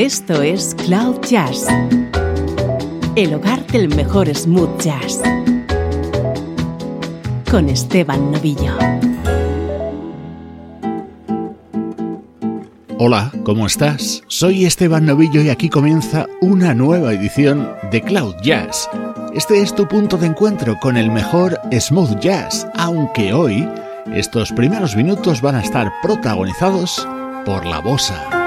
Esto es Cloud Jazz, el hogar del mejor smooth jazz, con Esteban Novillo. Hola, ¿cómo estás? Soy Esteban Novillo y aquí comienza una nueva edición de Cloud Jazz. Este es tu punto de encuentro con el mejor smooth jazz, aunque hoy estos primeros minutos van a estar protagonizados por la bossa.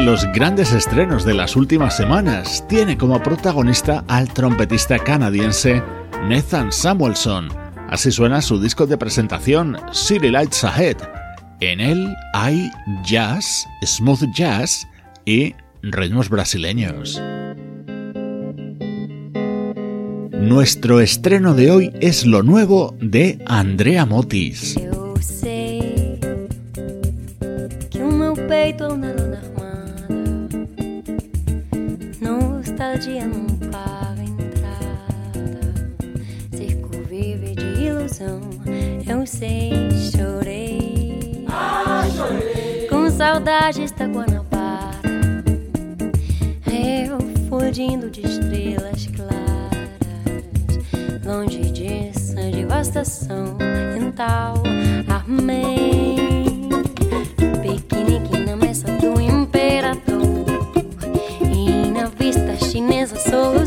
De los grandes estrenos de las últimas semanas. Tiene como protagonista al trompetista canadiense Nathan Samuelson. Así suena su disco de presentación, City Lights Ahead. En él hay jazz, smooth jazz y ritmos brasileños. Nuestro estreno de hoy es lo nuevo de Andrea Motis. so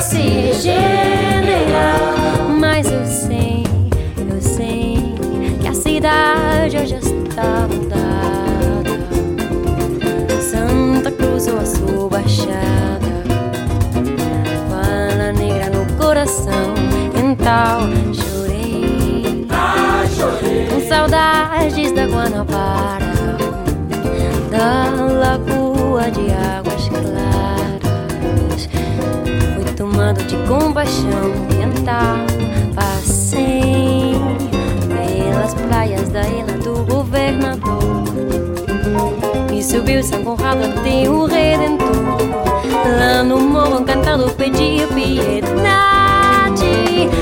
Se regenerar. Mas eu sei, eu sei que a cidade hoje está mudada. Santa Cruz ou a sua baixada. Fala negra no coração, então chorei. Com saudades da Guanabara, tomado de compaixão ambiental. Passei pelas praias da ilha do governador. E subiu São Conrado até o Redentor. Lá no morro cantado pedia piedade.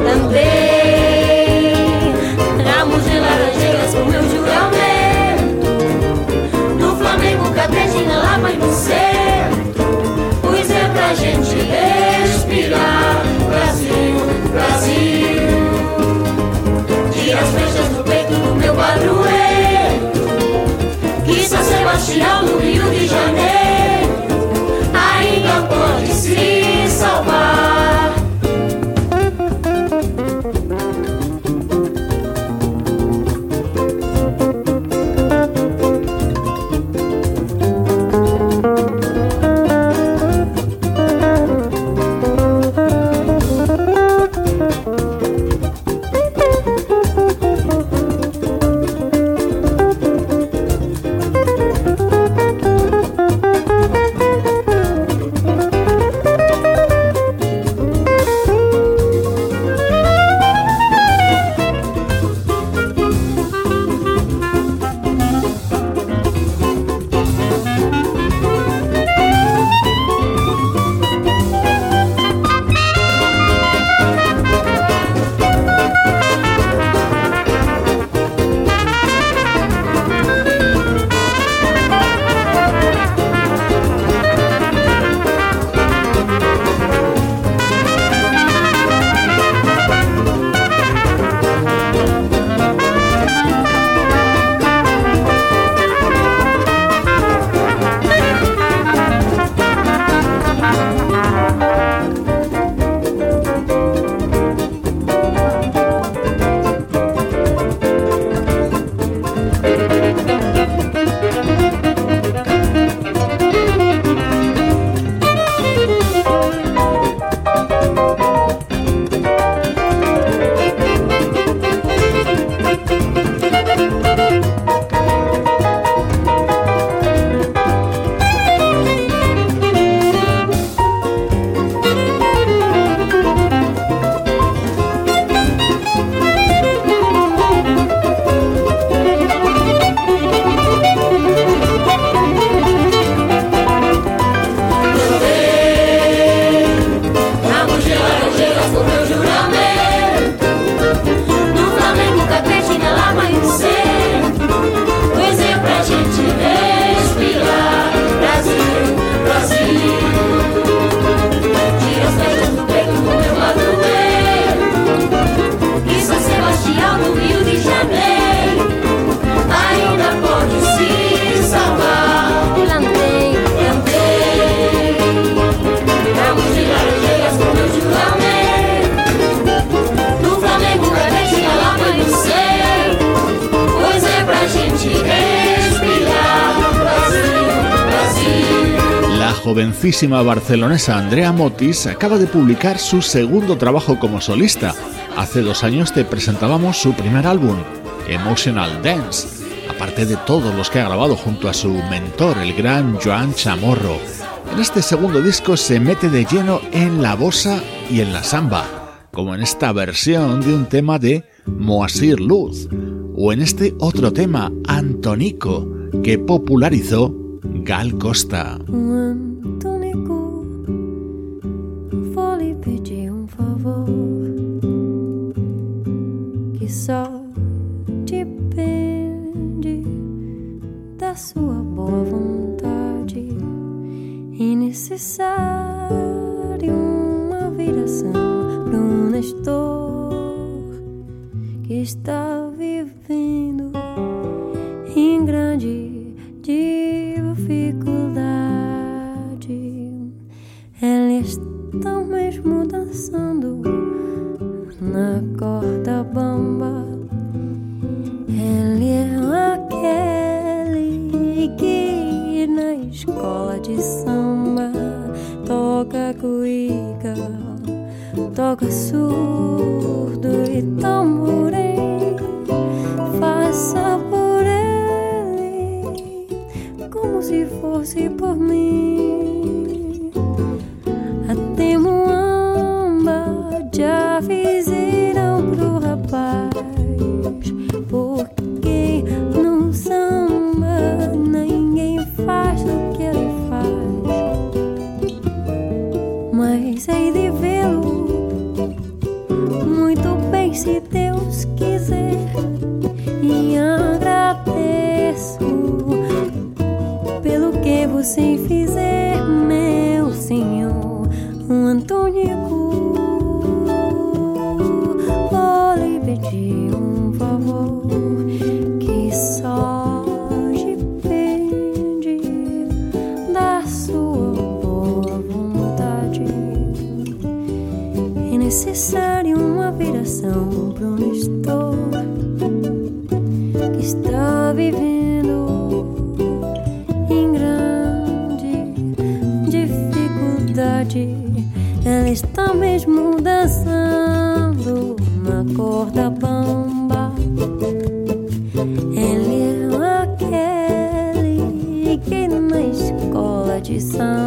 Andei ramos de laranjeiras com meu juramento. No Flamengo, Catete, na Lapa e no as flechas do peito do meu padroeiro. Que São Sebastião, no Rio de Janeiro, ainda pode se jovencísima barcelonesa Andrea Motis acaba de publicar su segundo trabajo como solista. Hace dos años te presentábamos su primer álbum, Emotional Dance. Aparte de todos los que ha grabado junto a su mentor, el gran Joan Chamorro. En este segundo disco se mete de lleno en la bossa y en la samba, como en esta versión de un tema de Moasir Luz, o en este otro tema, Antonico, que popularizó Gal Costa. Vivendo em grande dificuldade. Ela está mesmo dançando na corda bamba. Ele é aquele que na escola de samba toca cuíca, toca surdo e tamborém. Por mim. 선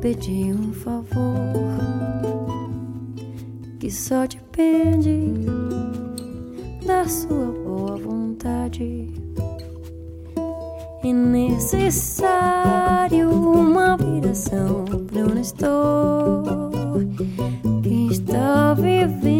pedir um favor que só depende da sua boa vontade. É necessário uma viração para um estou que está vivendo.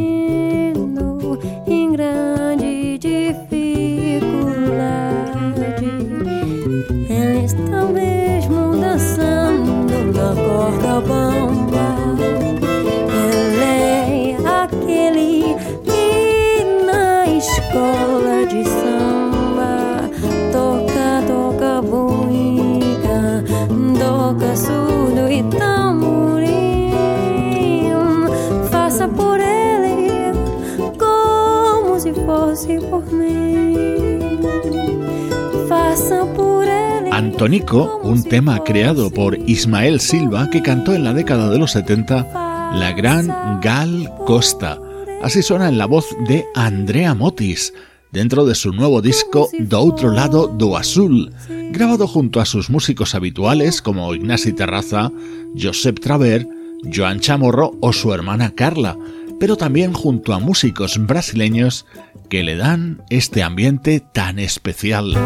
Antonico, un tema creado por Ismael Silva que cantó en la década de los 70 la gran Gal Costa. Así suena en la voz de Andrea Motis dentro de su nuevo disco Do Otro Lado do Azul, grabado junto a sus músicos habituales como Ignasi Terraza, Josep Traver, Joan Chamorro o su hermana Carla, pero también junto a músicos brasileños que le dan este ambiente tan especial.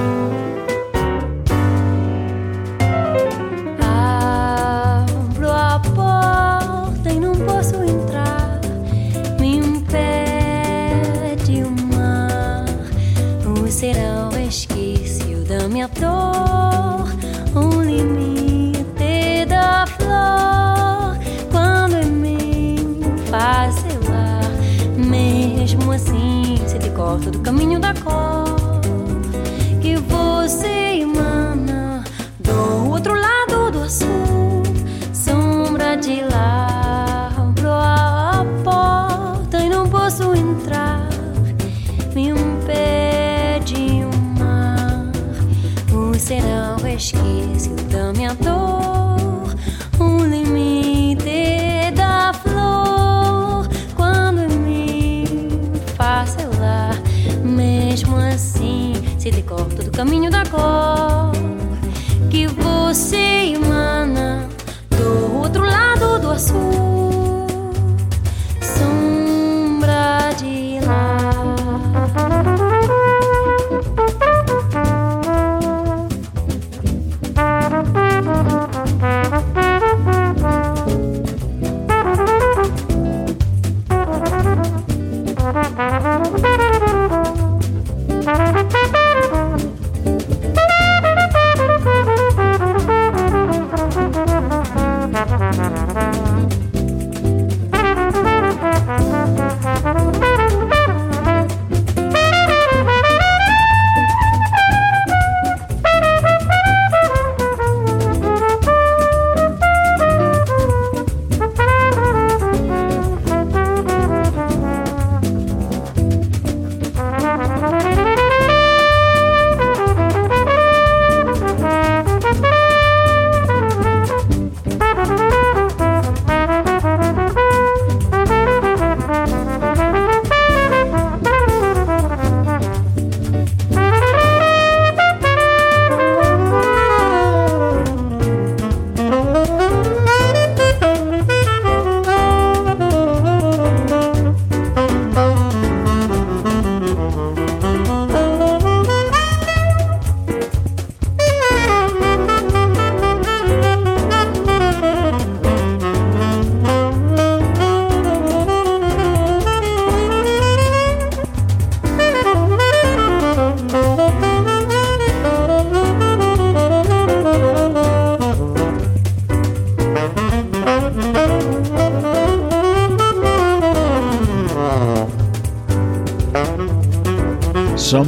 Corta do caminho da cor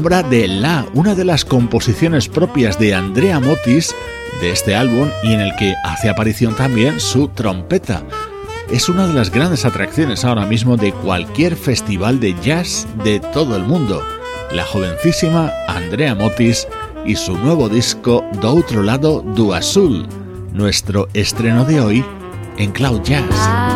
De La, una de las composiciones propias de Andrea Motis de este álbum y en el que hace aparición también su trompeta. Es una de las grandes atracciones ahora mismo de cualquier festival de jazz de todo el mundo. La jovencísima Andrea Motis y su nuevo disco Do Otro Lado do Azul, nuestro estreno de hoy en Cloud Jazz.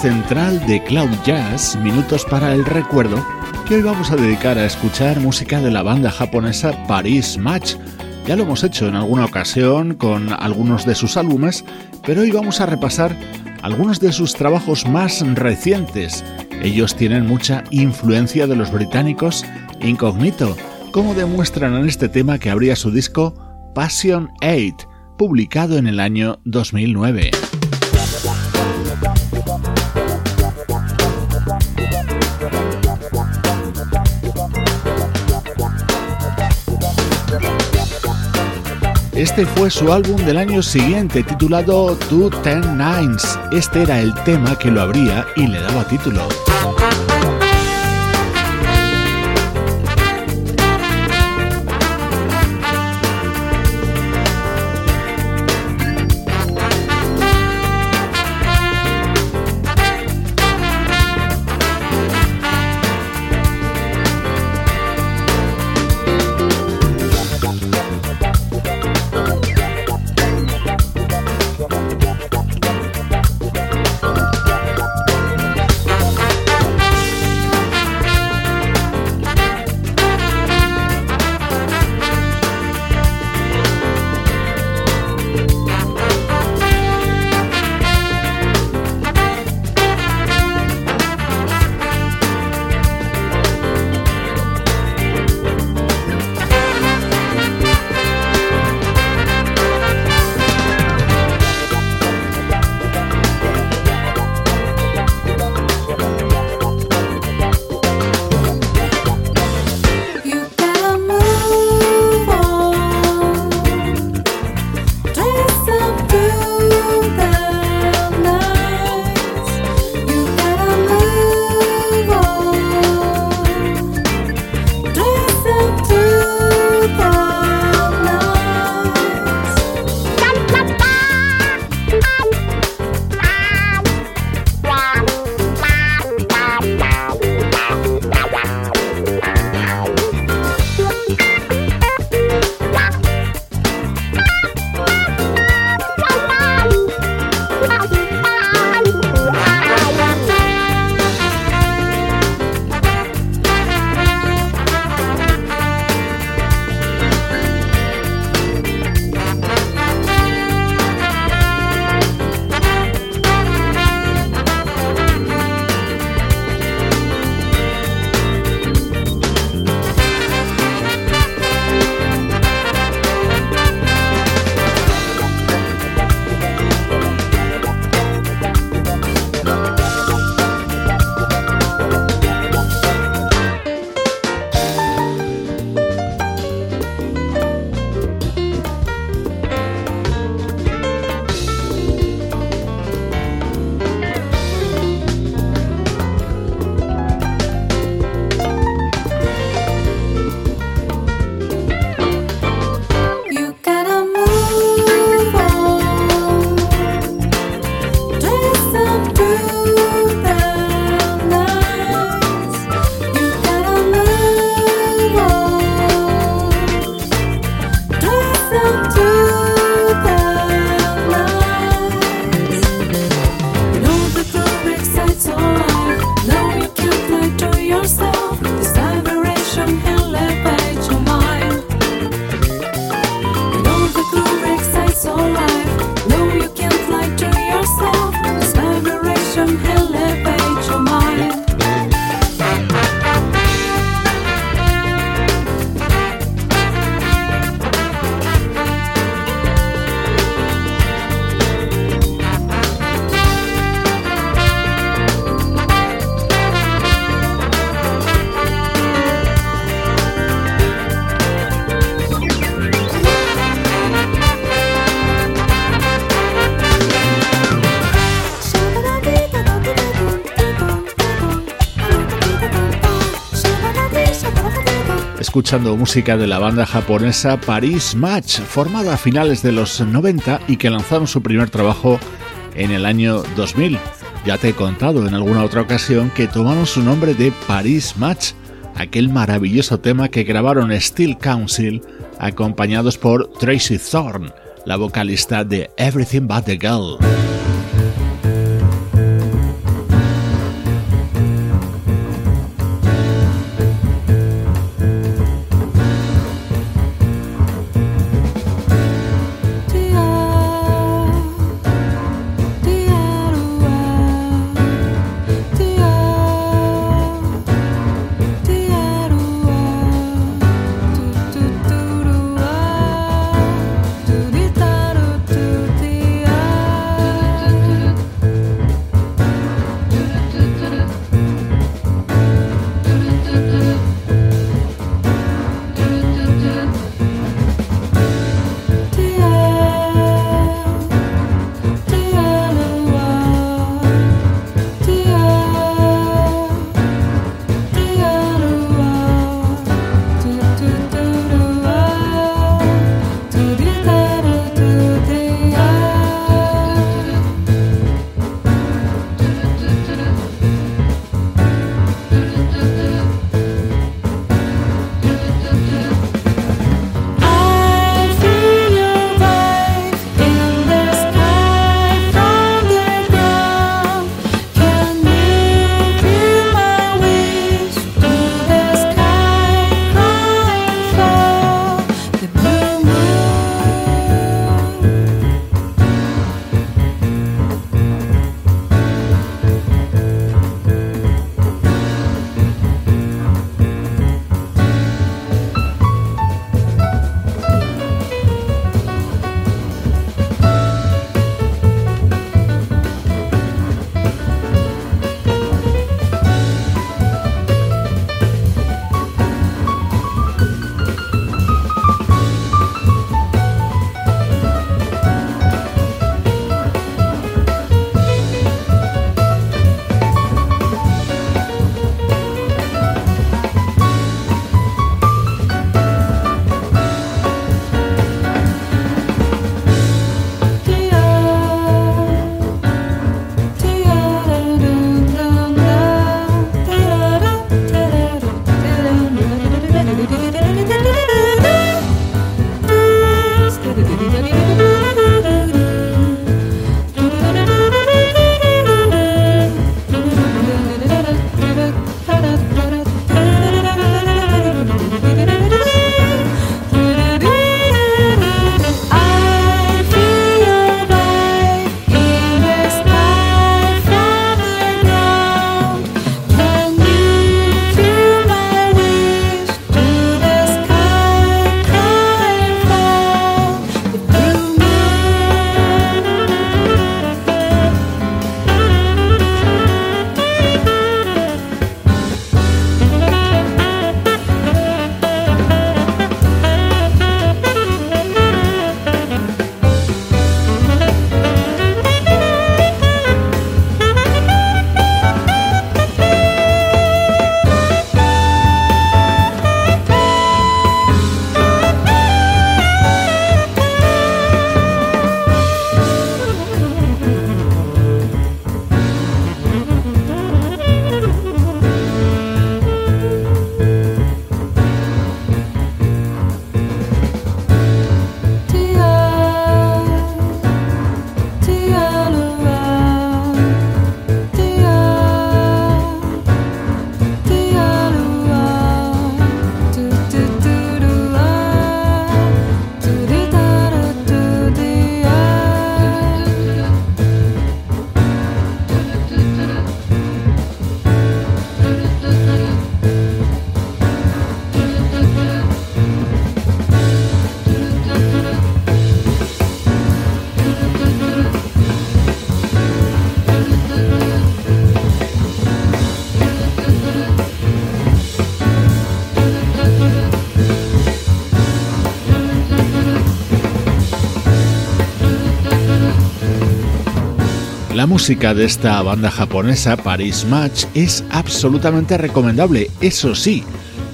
Central de Cloud Jazz, Minutos para el Recuerdo, que hoy vamos a dedicar a escuchar música de la banda japonesa Paris Match. Ya lo hemos hecho en alguna ocasión con algunos de sus álbumes, pero hoy vamos a repasar algunos de sus trabajos más recientes. Ellos tienen mucha influencia de los británicos Incognito, como demuestran en este tema que abría su disco Passion 8, publicado en el año 2009. Este fue su álbum del año siguiente titulado Two Ten Nines. Este era el tema que lo abría y le daba título. Escuchando música de la banda japonesa Paris Match, formada a finales de los 90 y que lanzaron su primer trabajo en el año 2000. Ya te he contado en alguna otra ocasión que tomaron su nombre de Paris Match, aquel maravilloso tema que grabaron Steel Council acompañados por Tracy Thorn, la vocalista de Everything But the Girl. Música de esta banda japonesa, Paris Match, es absolutamente recomendable, eso sí,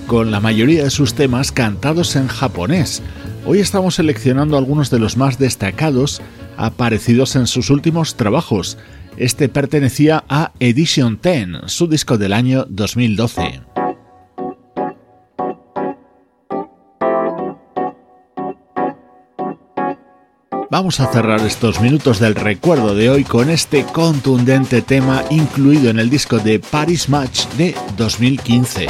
con la mayoría de sus temas cantados en japonés. Hoy estamos seleccionando algunos de los más destacados aparecidos en sus últimos trabajos. Este pertenecía a Edition 10, su disco del año 2012. Vamos a cerrar estos minutos del recuerdo de hoy con este contundente tema incluido en el disco de Paris Match de 2015.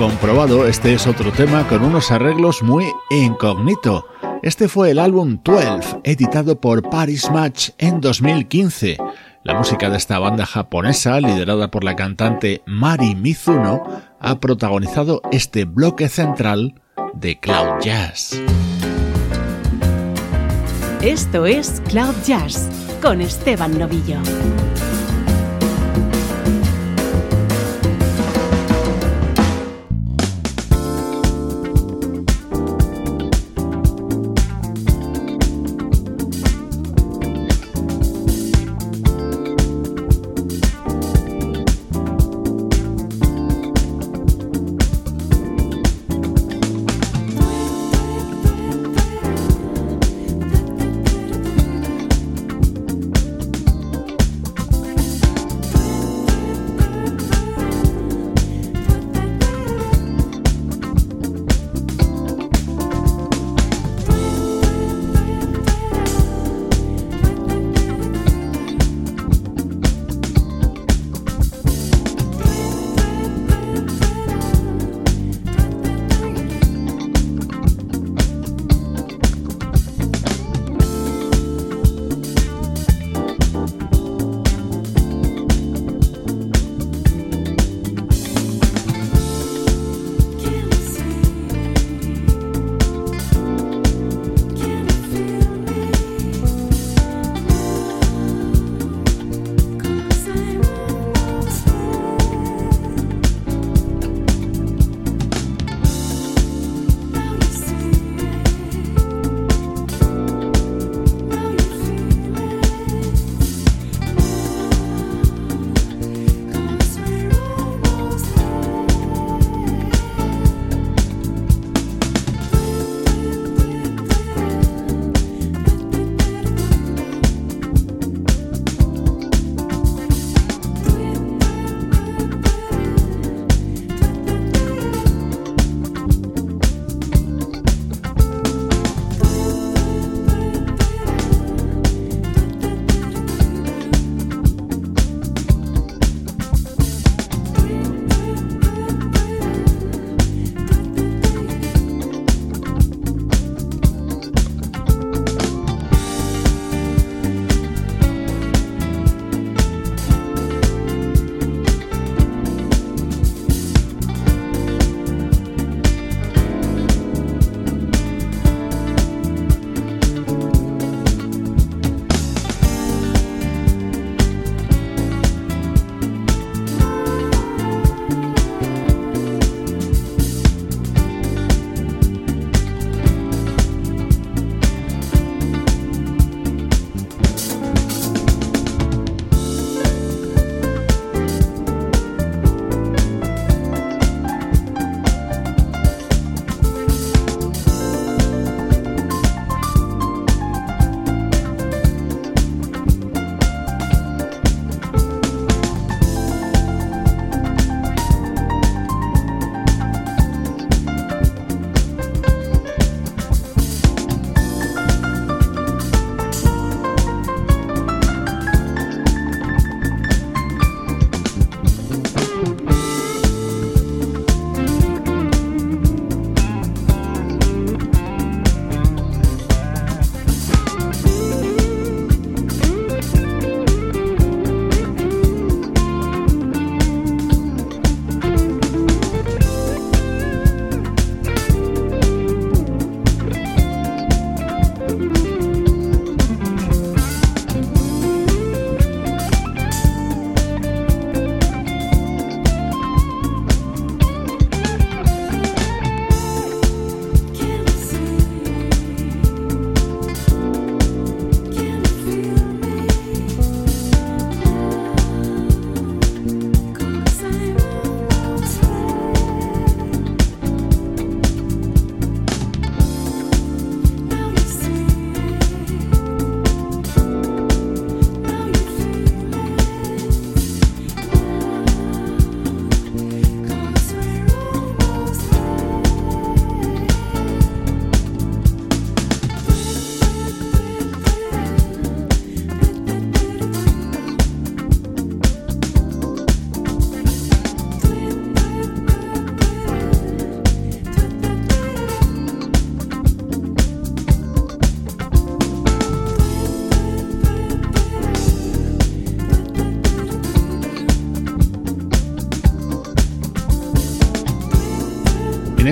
Comprobado, este es otro tema con unos arreglos muy incógnito. Este fue el álbum 12, editado por Paris Match en 2015. La música de esta banda japonesa, liderada por la cantante Mari Mizuno, ha protagonizado este bloque central de Cloud Jazz. Esto es Cloud Jazz con Esteban Novillo.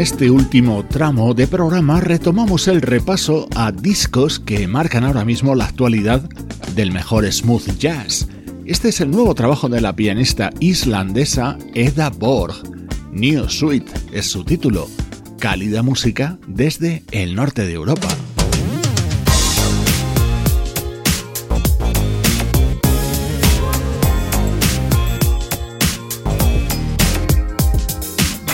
Este último tramo de programa retomamos el repaso a discos que marcan ahora mismo la actualidad del mejor smooth jazz. Este es el nuevo trabajo de la pianista islandesa Eda Borg. New Suite es su título. Cálida música desde el norte de Europa.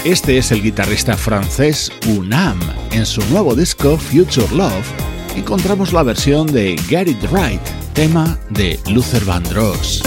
Este es el guitarrista francés Unam. En su nuevo disco Future Love encontramos la versión de Get It Right, tema de Luther Vandross.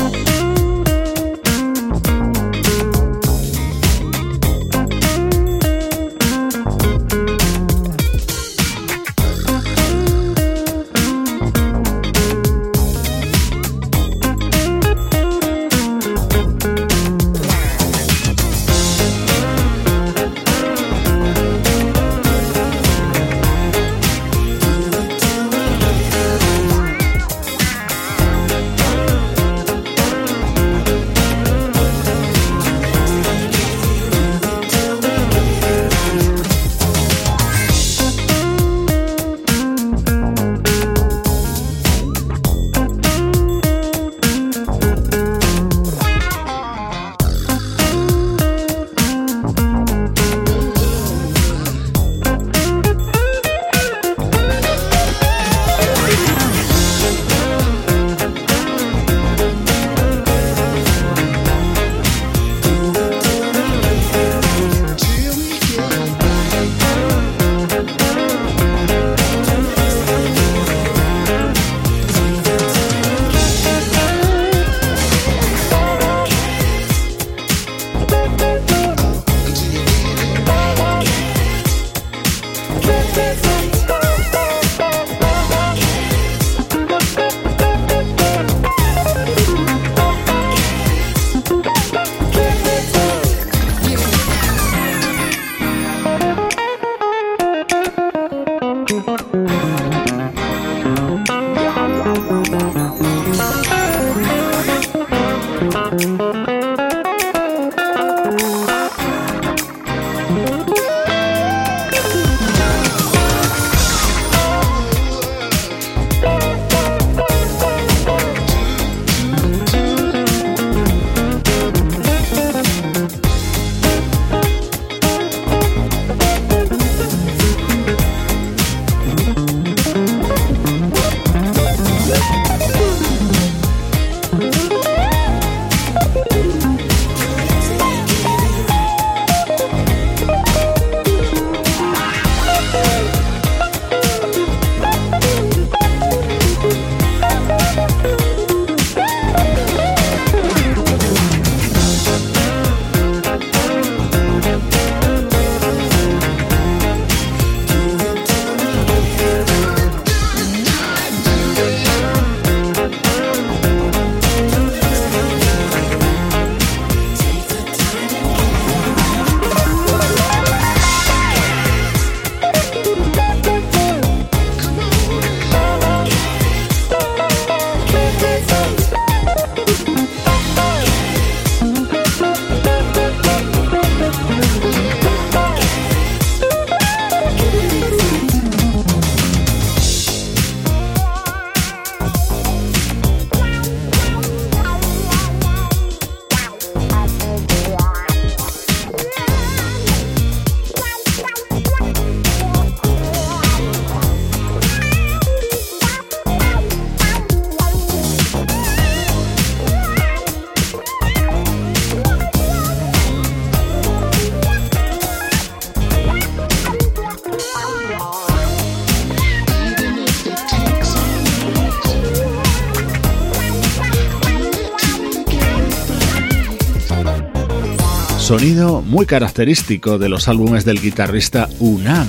Sonido muy característico de los álbumes del guitarrista Unam,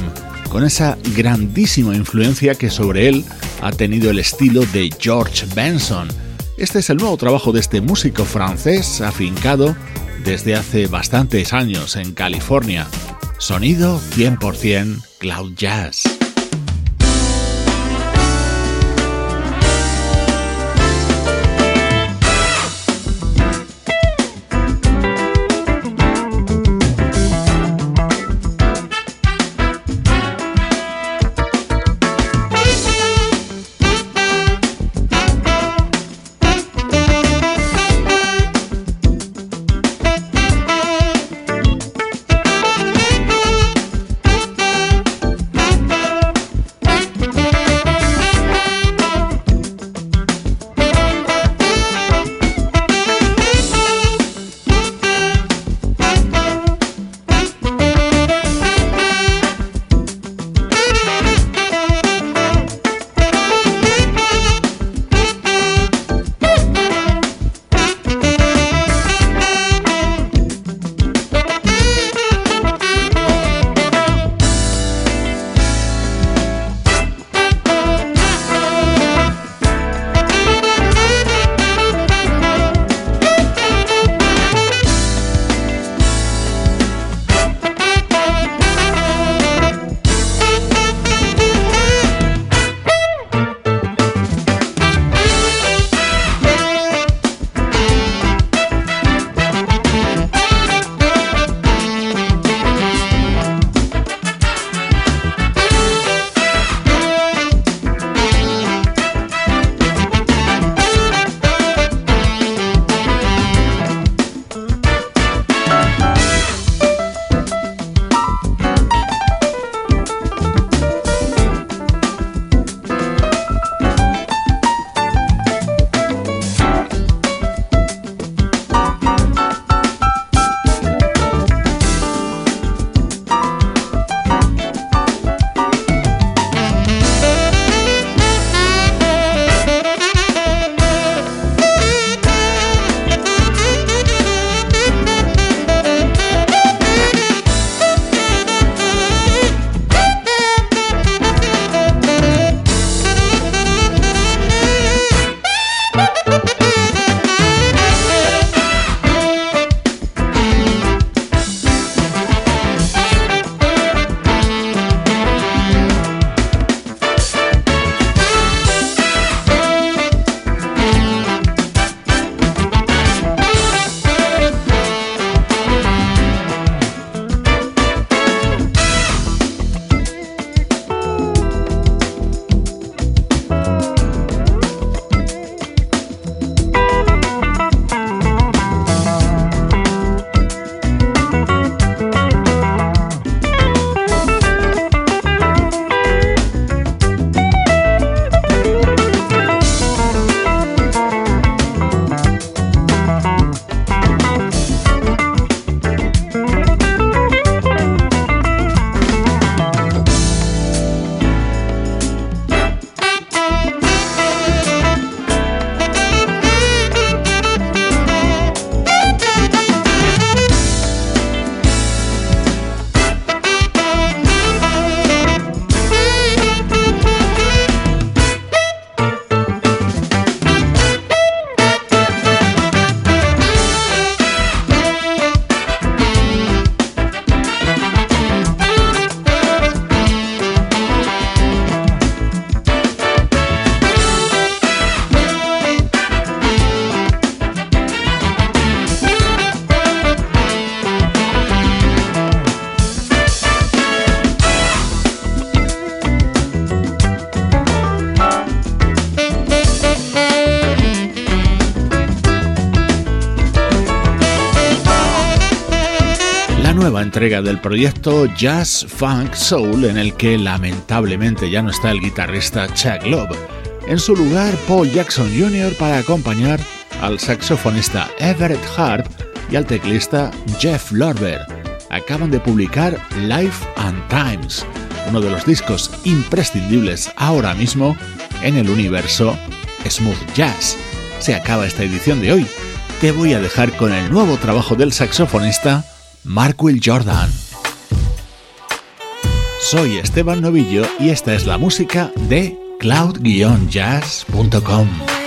con esa grandísima influencia que sobre él ha tenido el estilo de George Benson. Este es el nuevo trabajo de este músico francés afincado desde hace bastantes años en California. Sonido 100% Cloud Jazz. Entrega del proyecto Jazz Funk Soul en el que lamentablemente ya no está el guitarrista Chuck Love. En su lugar, Paul Jackson Jr. para acompañar al saxofonista Everett Hart y al teclista Jeff Lorber. Acaban de publicar Life and Times, uno de los discos imprescindibles ahora mismo en el universo smooth jazz. Se acaba esta edición de hoy. Te voy a dejar con el nuevo trabajo del saxofonista Mark Will Jordan. Soy Esteban Novillo y esta es la música de cloud-jazz.com.